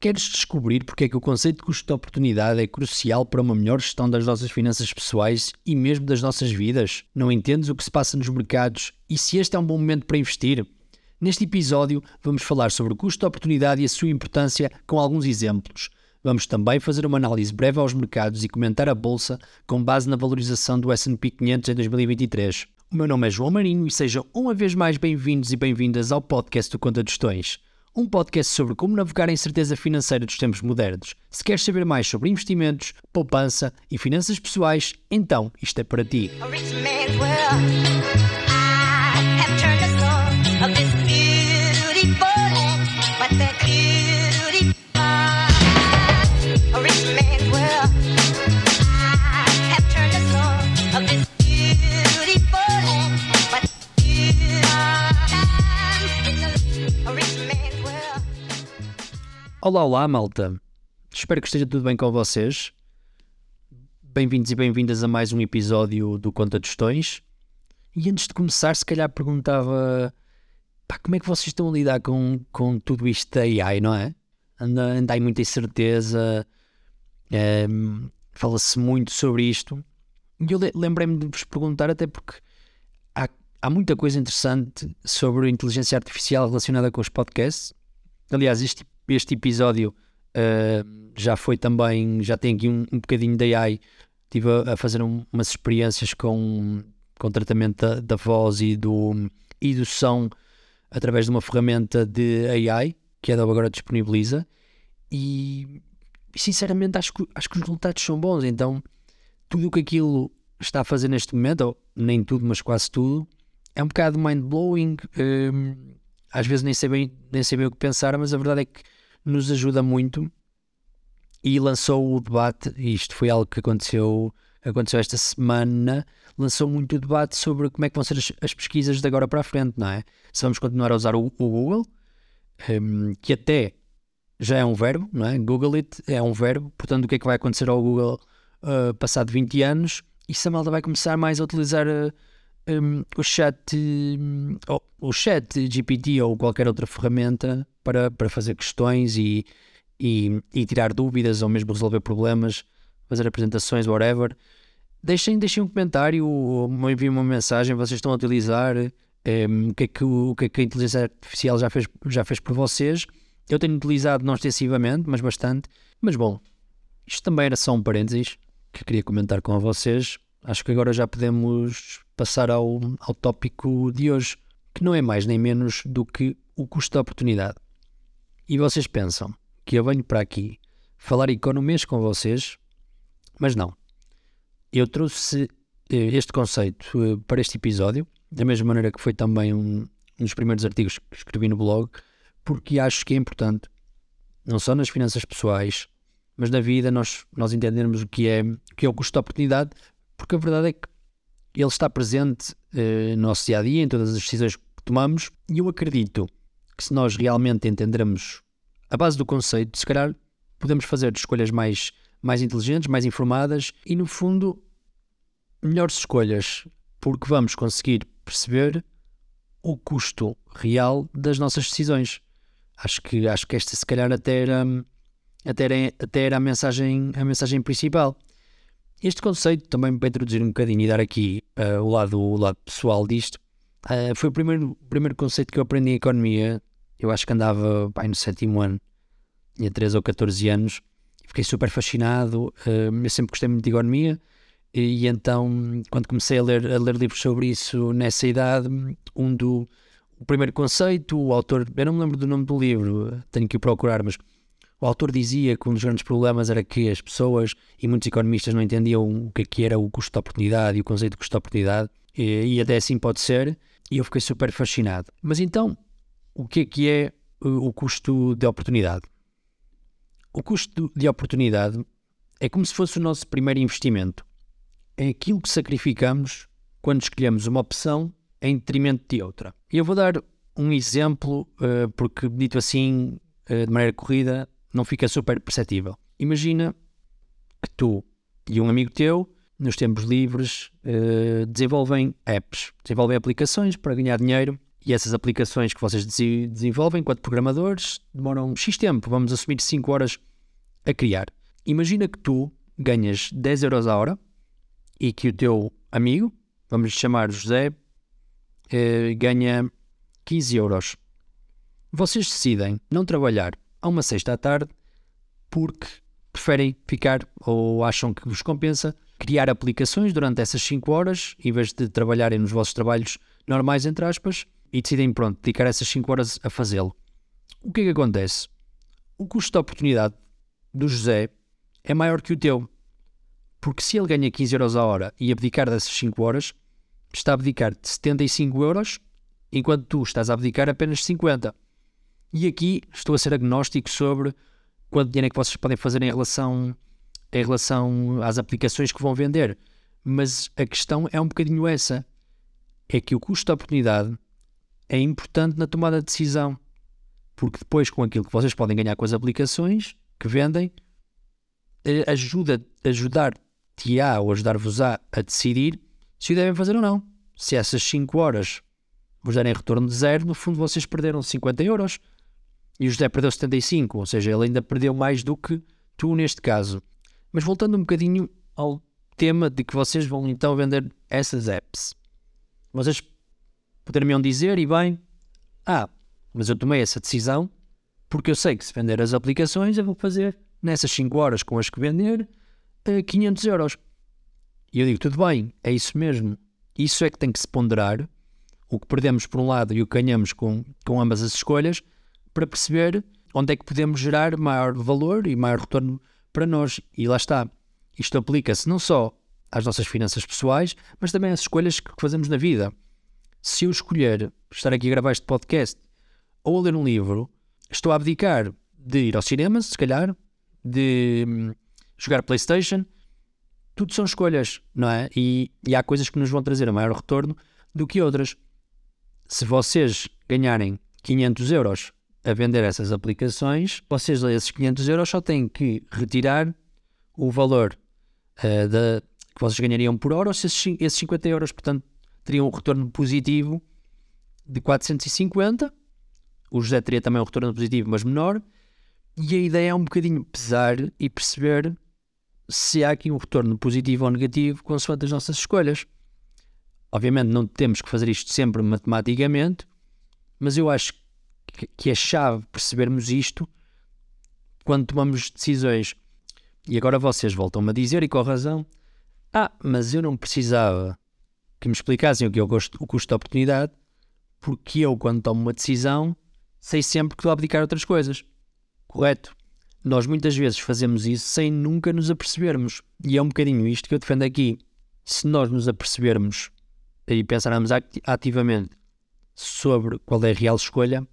Queres descobrir porque é que o conceito de custo de oportunidade é crucial para uma melhor gestão das nossas finanças pessoais e mesmo das nossas vidas? Não entendes o que se passa nos mercados e se este é um bom momento para investir? Neste episódio, vamos falar sobre o custo de oportunidade e a sua importância com alguns exemplos. Vamos também fazer uma análise breve aos mercados e comentar a bolsa com base na valorização do S&P 500 em 2023. O meu nome é João Marinho e sejam uma vez mais bem-vindos e bem-vindas ao podcast do Conta de Gestões um podcast sobre como navegar a incerteza financeira dos tempos modernos. Se queres saber mais sobre investimentos, poupança e finanças pessoais, então isto é para ti. Olá, olá, malta. Espero que esteja tudo bem com vocês. Bem-vindos e bem-vindas a mais um episódio do Conta Tostões. E antes de começar, se calhar perguntava pá, como é que vocês estão a lidar com, com tudo isto da AI, não é? Anda, anda aí muita incerteza, é, fala-se muito sobre isto. E eu lembrei-me de vos perguntar, até porque há, há muita coisa interessante sobre inteligência artificial relacionada com os podcasts. Aliás, este este episódio uh, já foi também, já tem aqui um, um bocadinho de AI. Estive a, a fazer um, umas experiências com, com tratamento da, da, voz e do, e do som através de uma ferramenta de AI que a Adobe agora disponibiliza. E sinceramente acho que, acho que os resultados são bons. Então, tudo o que aquilo está a fazer neste momento, ou nem tudo, mas quase tudo, é um bocado mind-blowing. Um, às vezes nem sei, bem, nem sei bem o que pensar, mas a verdade é que nos ajuda muito e lançou o debate, isto foi algo que aconteceu, aconteceu esta semana, lançou muito o debate sobre como é que vão ser as, as pesquisas de agora para a frente, não é? Se vamos continuar a usar o, o Google, um, que até já é um verbo, não é? Google it é um verbo, portanto o que é que vai acontecer ao Google uh, passado 20 anos? E se a malta vai começar mais a utilizar uh, um, o chat, um, o chat GPT ou qualquer outra ferramenta para, para fazer questões e, e, e, tirar dúvidas ou mesmo resolver problemas, fazer apresentações, whatever. Deixem, deixem um comentário ou enviem uma mensagem, vocês estão a utilizar um, o, que é que, o que é que a inteligência artificial já fez, já fez por vocês. Eu tenho utilizado não extensivamente, mas bastante. Mas bom, isto também era só um parênteses que queria comentar com vocês. Acho que agora já podemos passar ao, ao tópico de hoje, que não é mais nem menos do que o custo da oportunidade. E vocês pensam que eu venho para aqui falar economias com vocês, mas não. Eu trouxe eh, este conceito eh, para este episódio, da mesma maneira que foi também um, um dos primeiros artigos que escrevi no blog, porque acho que é importante, não só nas finanças pessoais, mas na vida, nós, nós entendermos o que é, o que é o custo da oportunidade, porque a verdade é que ele está presente uh, no nosso dia a dia, em todas as decisões que tomamos, e eu acredito que se nós realmente entendermos a base do conceito, se calhar podemos fazer escolhas mais, mais inteligentes, mais informadas e, no fundo, melhores escolhas, porque vamos conseguir perceber o custo real das nossas decisões. Acho que, acho que esta, se calhar, até era, até era, até era a, mensagem, a mensagem principal. Este conceito, também para introduzir um bocadinho e dar aqui uh, o, lado, o lado pessoal disto, uh, foi o primeiro, primeiro conceito que eu aprendi em economia. Eu acho que andava pai, no sétimo ano, tinha 13 ou 14 anos, fiquei super fascinado. Uh, eu sempre gostei muito de economia, e, e, então, quando comecei a ler, a ler livros sobre isso nessa idade, um do. O primeiro conceito, o autor, eu não me lembro do nome do livro, tenho que o procurar, mas o autor dizia que um dos grandes problemas era que as pessoas e muitos economistas não entendiam o que, é que era o custo de oportunidade e o conceito de custo de oportunidade, e, e até assim pode ser, e eu fiquei super fascinado. Mas então, o que é que é o custo de oportunidade? O custo de oportunidade é como se fosse o nosso primeiro investimento. É aquilo que sacrificamos quando escolhemos uma opção em detrimento de outra. Eu vou dar um exemplo, uh, porque dito assim, uh, de maneira corrida, não fica super perceptível. Imagina que tu e um amigo teu, nos tempos livres, desenvolvem apps, desenvolvem aplicações para ganhar dinheiro E essas aplicações que vocês desenvolvem enquanto programadores demoram X tempo, vamos assumir 5 horas a criar. Imagina que tu ganhas 10 euros a hora e que o teu amigo, vamos chamar José, eh, ganha 15 euros. Vocês decidem não trabalhar a uma sexta à tarde porque preferem ficar ou acham que vos compensa criar aplicações durante essas 5 horas em vez de trabalharem nos vossos trabalhos normais, entre aspas, e decidem, pronto, dedicar essas 5 horas a fazê-lo. O que é que acontece? O custo de oportunidade do José é maior que o teu. Porque se ele ganha 15 euros a hora e abdicar dessas 5 horas, está a abdicar de 75 euros, enquanto tu estás a abdicar apenas 50. E aqui estou a ser agnóstico sobre quanto dinheiro é que vocês podem fazer em relação, em relação às aplicações que vão vender. Mas a questão é um bocadinho essa. É que o custo de oportunidade é importante na tomada de decisão. Porque depois, com aquilo que vocês podem ganhar com as aplicações que vendem, eh, ajuda, ajudar-te-á ou ajudar-vos-á a decidir se o devem fazer ou não. Se essas 5 horas vos derem retorno de zero, no fundo vocês perderam 50 euros e o José perdeu 75, ou seja, ele ainda perdeu mais do que tu neste caso. Mas voltando um bocadinho ao tema de que vocês vão então vender essas apps. Vocês poderiam dizer, e bem, ah, mas eu tomei essa decisão porque eu sei que se vender as aplicações eu vou fazer nessas 5 horas com as que vender 500 eh, euros. E eu digo, tudo bem, é isso mesmo. Isso é que tem que se ponderar o que perdemos por um lado e o que ganhamos com, com ambas as escolhas para perceber onde é que podemos gerar maior valor e maior retorno para nós. E lá está. Isto aplica-se não só às nossas finanças pessoais, mas também às escolhas que fazemos na vida. Se eu escolher estar aqui a gravar este podcast ou a ler um livro, estou a abdicar de ir ao cinema, se calhar, de hum, jogar PlayStation. Tudo são escolhas, não é? E, e há coisas que nos vão trazer a maior retorno do que outras. Se vocês ganharem 500 euros a vender essas aplicações, vocês esses 500 euros só têm que retirar o valor uh, da, que vocês ganhariam por hora, ou se esses, esses 50 euros, portanto, teriam um retorno positivo de 450. O José teria também um retorno positivo, mas menor. E a ideia é um bocadinho pesar e perceber se há aqui um retorno positivo ou negativo consoante as nossas escolhas. Obviamente não temos que fazer isto sempre matematicamente, mas eu acho que é chave percebermos isto quando tomamos decisões. E agora vocês voltam-me a dizer, e com razão, ah, mas eu não precisava que me explicassem o que é o custo, de oportunidade, porque eu, quando tomo uma decisão, sei sempre que estou a abdicar outras coisas. Correto? Nós muitas vezes fazemos isso sem nunca nos apercebermos. E é um bocadinho isto que eu defendo aqui. Se nós nos apercebermos e pensarmos ativamente sobre qual é a real escolha,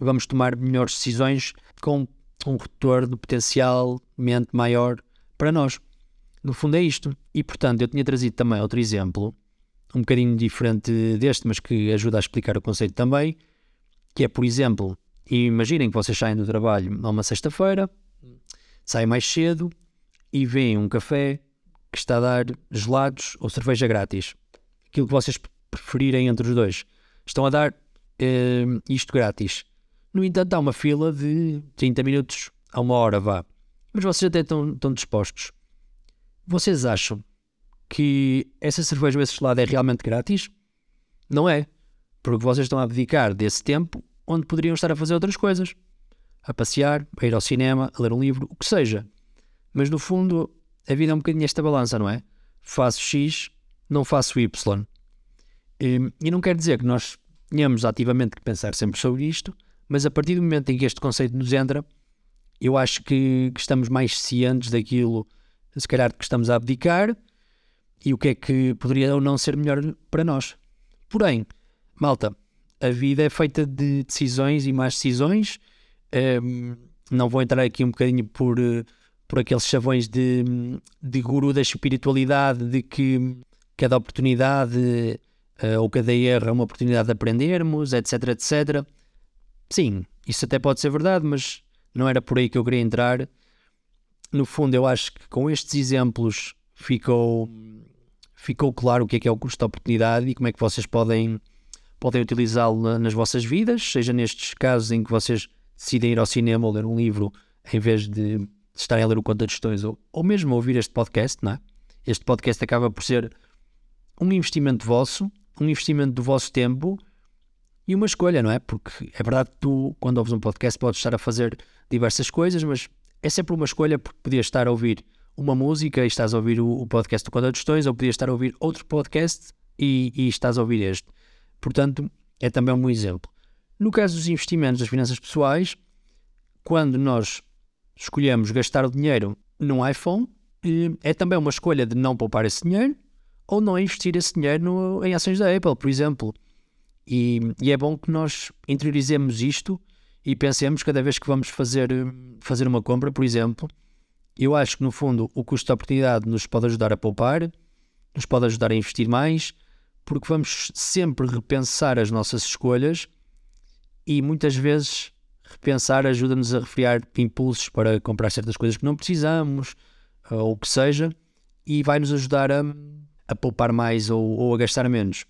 vamos tomar melhores decisões com um retorno potencialmente maior para nós. No fundo é isto. E portanto, eu tinha trazido também outro exemplo, um bocadinho diferente deste, mas que ajuda a explicar o conceito também, que é, por exemplo, imaginem que vocês saem do trabalho numa sexta-feira, saem mais cedo e veem um café que está a dar gelados ou cerveja grátis. Aquilo que vocês preferirem entre os dois. Estão a dar eh, isto grátis. No entanto, há uma fila de 30 minutos a uma hora, vá. Mas vocês até estão, estão dispostos. Vocês acham que essa cerveja ou esse gelado é realmente grátis? Não é. Porque vocês estão a abdicar desse tempo onde poderiam estar a fazer outras coisas. A passear, a ir ao cinema, a ler um livro, o que seja. Mas no fundo, a vida é um bocadinho esta balança, não é? Faço X, não faço Y. E, e não quer dizer que nós tenhamos ativamente que pensar sempre sobre isto, mas a partir do momento em que este conceito nos entra, eu acho que, que estamos mais cientes daquilo, se calhar, que estamos a abdicar e o que é que poderia ou não ser melhor para nós. Porém, malta, a vida é feita de decisões e mais decisões. Um, ehm, não vou entrar aqui um bocadinho por, por aqueles chavões de, de guru da espiritualidade, de que cada oportunidade uh, ou cada erro é uma oportunidade de aprendermos, etc, etc. Sim, isso até pode ser verdade, mas não era por aí que eu queria entrar. No fundo, eu acho que com estes exemplos ficou, ficou claro o que é que é o custo de oportunidade e como é que vocês podem, podem utilizá-lo nas vossas vidas, seja nestes casos em que vocês decidem ir ao cinema ou ler um livro em vez de estarem a ler o Conta de Gestões ou, ou mesmo ouvir este podcast, não é? Este podcast acaba por ser um investimento vosso, um investimento do vosso tempo e uma escolha, não é? Porque é verdade que tu, quando ouves um podcast, podes estar a fazer diversas coisas, mas é sempre uma escolha porque podias estar a ouvir uma música e estás a ouvir o, o podcast do Conta de Gestões ou podias estar a ouvir outro podcast e, e estás a ouvir este. Portanto, é também um bom exemplo. No caso dos investimentos das finanças pessoais, quando nós escolhemos gastar o dinheiro num iPhone, é também uma escolha de não poupar esse dinheiro ou não investir esse dinheiro no, em ações da Apple, por exemplo. E, e, é bom que nós interiorizemos isto e pensemos cada vez que vamos fazer, fazer uma compra, por exemplo. Eu acho que no fundo o custo de oportunidade nos pode ajudar a poupar, nos pode ajudar a investir mais, porque vamos sempre repensar as nossas escolhas e muitas vezes repensar ajuda-nos a refriar impulsos para comprar certas coisas que não precisamos ou o que seja e vai-nos ajudar a, a poupar mais ou, ou, a gastar menos.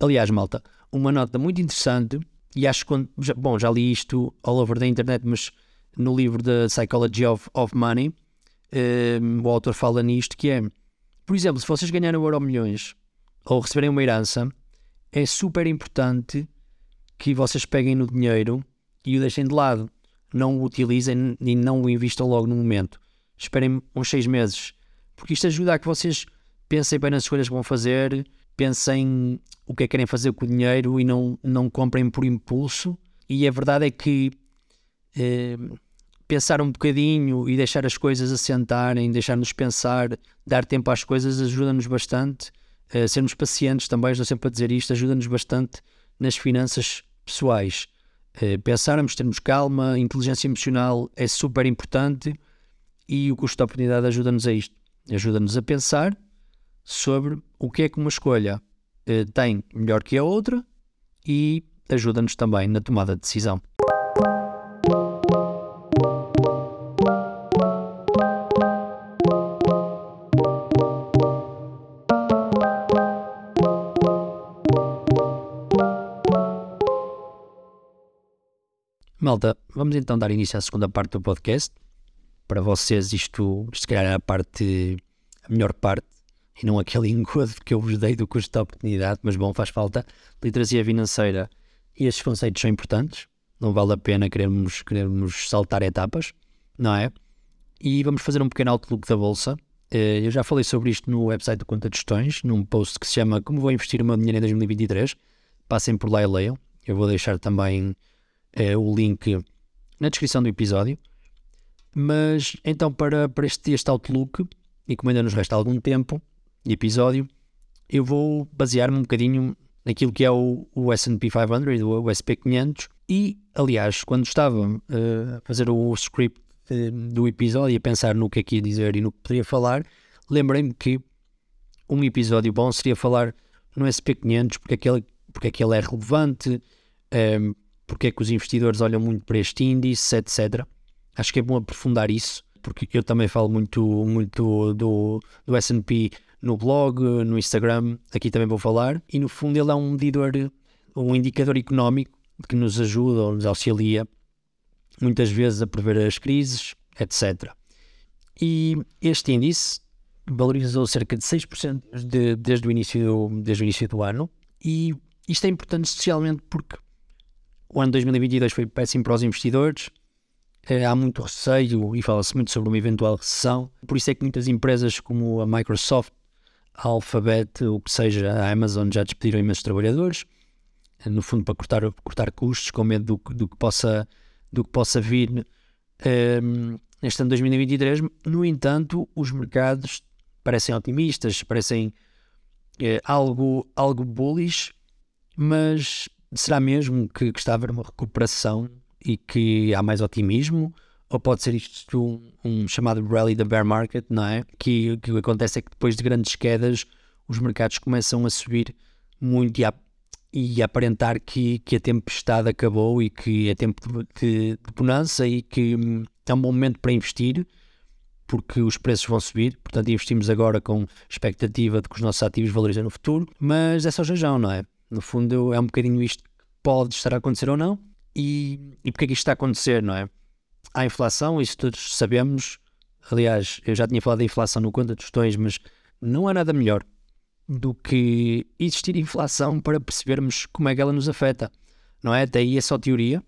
Aliás, malta, uma nota muito interessante e acho que, bom, já li isto all over da internet, mas no livro The Psychology of, of Money, um, eh, o autor fala nisto, que é, por exemplo, se vocês ganharem o euro milhões ou receberem uma herança, é super importante que vocês peguem no dinheiro e o deixem de lado. Não o utilizem e não o investam logo no momento. Esperem uns seis meses, porque isto ajuda a que vocês pensem bem nas escolhas que vão fazer, pensem o que é que querem fazer com o dinheiro e não, não comprem por impulso. E a verdade é que eh, pensar um bocadinho e deixar as coisas assentarem, deixar-nos pensar, dar tempo às coisas ajuda-nos bastante uh, sermos pacientes também, estou sempre a dizer isto, ajuda-nos bastante nas finanças pessoais. Uh, pensarmos, termos calma, inteligência emocional é super importante e o custo de oportunidade ajuda-nos a isto. Ajuda-nos a pensar sobre o que é que uma escolha uh, tem melhor que a outra e ajuda-nos também na tomada de decisão. Malta, vamos então dar início à segunda parte do podcast. Para vocês, isto, se calhar, é a parte, a melhor parte, e não aquele engodo que eu vos dei do custo da oportunidade, mas bom, faz falta. Literacia financeira e estes conceitos são importantes, não vale a pena querermos, querermos saltar etapas, não é? E vamos fazer um pequeno outlook da bolsa. Eh, eu já falei sobre isto no website do Conta de Gestões, num post que se chama Como Vou Investir o Meu Dinheiro em 2023. Passem por lá e leiam. Eu vou deixar também é, o link na descrição do episódio. Mas então, para, para este, este Outlook, e como ainda nos resta algum tempo de episódio, eu vou basear-me um bocadinho naquilo que é o, o SP 500, o SP 500. E, aliás, quando estava uh, a fazer o script uh, do episódio e a pensar no que é que ia dizer e no que poderia falar, lembrei-me que um episódio bom seria falar no SP 500 porque aquele, porque aquele é relevante, um, porque é que os investidores olham muito para este índice, etc. Acho que é bom aprofundar isso, porque eu também falo muito, muito do, do S&P no blog, no Instagram, aqui também vou falar, e no fundo ele é um medidor, um indicador económico que nos ajuda ou nos auxilia muitas vezes a prever as crises, etc. E este índice valorizou cerca de 6% de, desde, o início do, desde o início do ano, e isto é importante especialmente porque o ano 2022 foi péssimo para os investidores. Eh, há muito receio e fala-se muito sobre uma eventual recessão. Por isso é que muitas empresas como a Microsoft, a Alphabet, o que seja, a Amazon já despediram imensos trabalhadores, eh, no fundo para cortar, cortar custos, com medo do, do, que, possa, do que possa vir um, ehm, neste ano 2023. No entanto, os mercados parecem otimistas, parecem é, algo, algo bullish, mas será mesmo que, que está a haver uma recuperação e que há mais otimismo? Ou pode ser isto um, um chamado rally da bear market, não é? Que, o que acontece é que depois de grandes quedas os mercados começam a subir muito e a, e a aparentar que, que a tempestade acabou e que é tempo de, de bonança e que hum, é um bom momento para investir porque os preços vão subir, portanto investimos agora com expectativa de que os nossos ativos valorizem no futuro, mas é só jejão, não é? No fundo, é um bocadinho isto que pode estar a acontecer ou não. E, e porque é que isto está a acontecer, não é? Há inflação, isso todos sabemos. Aliás, eu já tinha falado da inflação no Conta Tostões, mas não há nada melhor do que existir inflação para percebermos como é que ela nos afeta, não é? Daí é só teoria.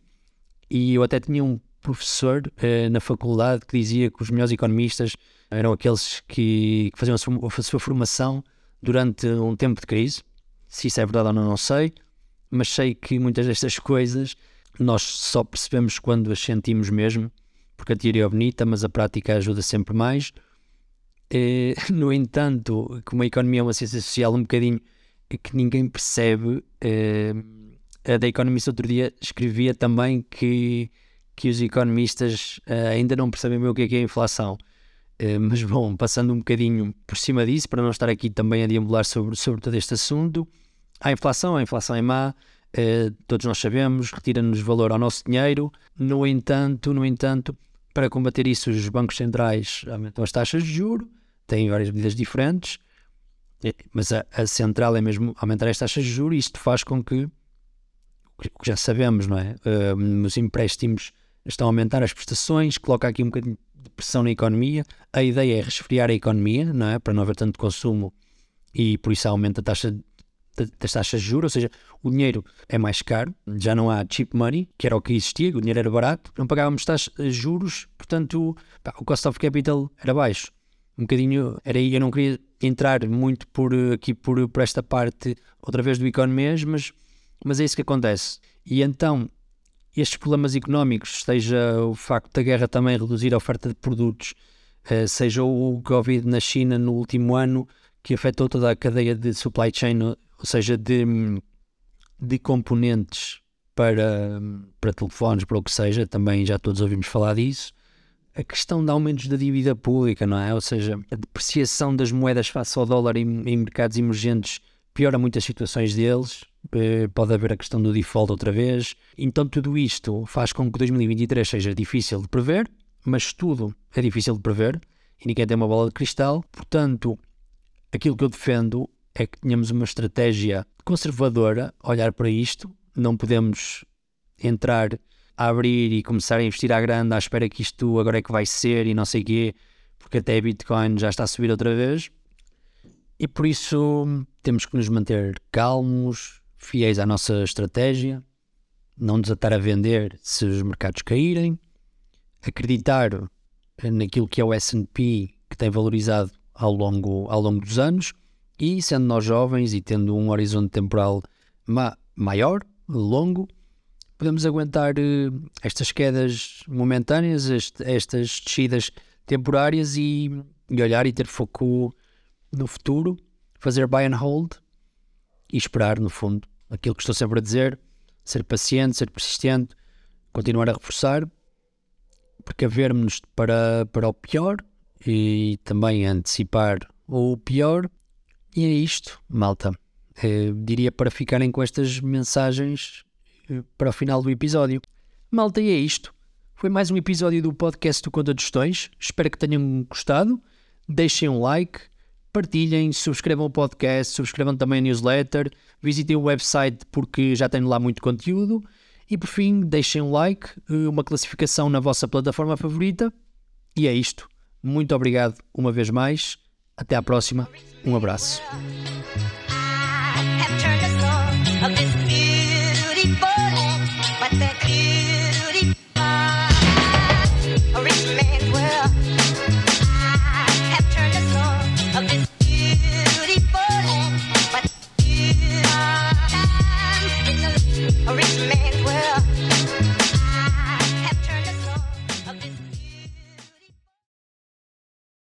E eu até tinha um professor eh, na faculdade que dizia que os melhores economistas eram aqueles que, que faziam a sua, a sua, formação durante um tempo de crise. Se isso é verdade ou não, não sei, mas sei que muitas destas coisas nós só percebemos quando as sentimos mesmo, porque a teoria é bonita, mas a prática ajuda sempre mais. Eh, no entanto, como a economia é uma ciência social um bocadinho que ninguém percebe, eh, a da Economist outro dia escrevia também que, que os economistas eh, ainda não percebem bem o que é, que é a inflação. Mas bom, passando um bocadinho por cima disso, para não estar aqui também a deambular sobre, sobre todo este assunto, a inflação, a inflação é má, todos nós sabemos, retira-nos valor ao nosso dinheiro. No entanto, no entanto, para combater isso, os bancos centrais aumentam as taxas de juro, têm várias medidas diferentes, mas a, a central é mesmo aumentar as taxas de juros e isto faz com que, o que já sabemos, não é? Uh, os empréstimos estão a aumentar as prestações, coloca aqui um bocadinho de pressão na economia. A ideia é resfriar a economia, não é? Para não haver tanto consumo e por isso aumenta a taxa das taxas de juros, ou seja, o dinheiro é mais caro, já não há cheap money, que era o que existia, o dinheiro era barato, não pagávamos taxas de juros, portanto pá, o cost of capital era baixo um bocadinho, era aí, eu não queria entrar muito por aqui por, por esta parte outra vez do economês, mas, mas é isso que acontece. E então, estes problemas económicos, seja o facto da guerra também reduzir a oferta de produtos, eh, seja o Covid na China no último ano, que afetou toda a cadeia de supply chain, ou seja, de, de componentes para, para telefones, para o que seja, também já todos ouvimos falar disso a questão de aumentos da dívida pública, não é? Ou seja, a depreciação das moedas face ao dólar em, em mercados emergentes piora muitas situações deles. Eh, pode haver a questão do default outra vez. Então, tudo isto faz com que 2023 seja difícil de prever, mas tudo é difícil de prever e ninguém tem uma bola de cristal. Portanto, aquilo que eu defendo é que tenhamos uma estratégia conservadora, olhar para isto. Não podemos entrar a abrir e começar a investir à grande à espera que isto agora é que vai ser e não sei quê, porque até Bitcoin já está a subir outra vez. E por isso temos que nos manter calmos, fiéis à nossa estratégia, não desatar a vender se os mercados caírem, acreditar naquilo que é o S&P que tem valorizado ao longo, ao longo dos anos e sendo nós jovens e tendo um horizonte temporal ma maior, longo, podemos aguentar uh, estas quedas momentâneas, este, estas descidas temporárias e, e, olhar e ter foco no futuro, fazer buy and hold e esperar, no fundo, aquilo que estou sempre a dizer, ser paciente, ser persistente, continuar a reforçar, precavermos para, para o pior e também antecipar o pior. E é isto, malta. Eh, diria para ficarem com estas mensagens para o final do episódio. Malta, e é isto. Foi mais um episódio do podcast do Conta de Gestões. Espero que tenham gostado. Deixem um like, partilhem, subscrevam o podcast, subscrevam também a newsletter, visitem o website porque já tenho lá muito conteúdo. E por fim, deixem um like, eh, uma classificação na vossa plataforma favorita. E é isto. Muito obrigado uma vez mais. Até à próxima. Um abraço.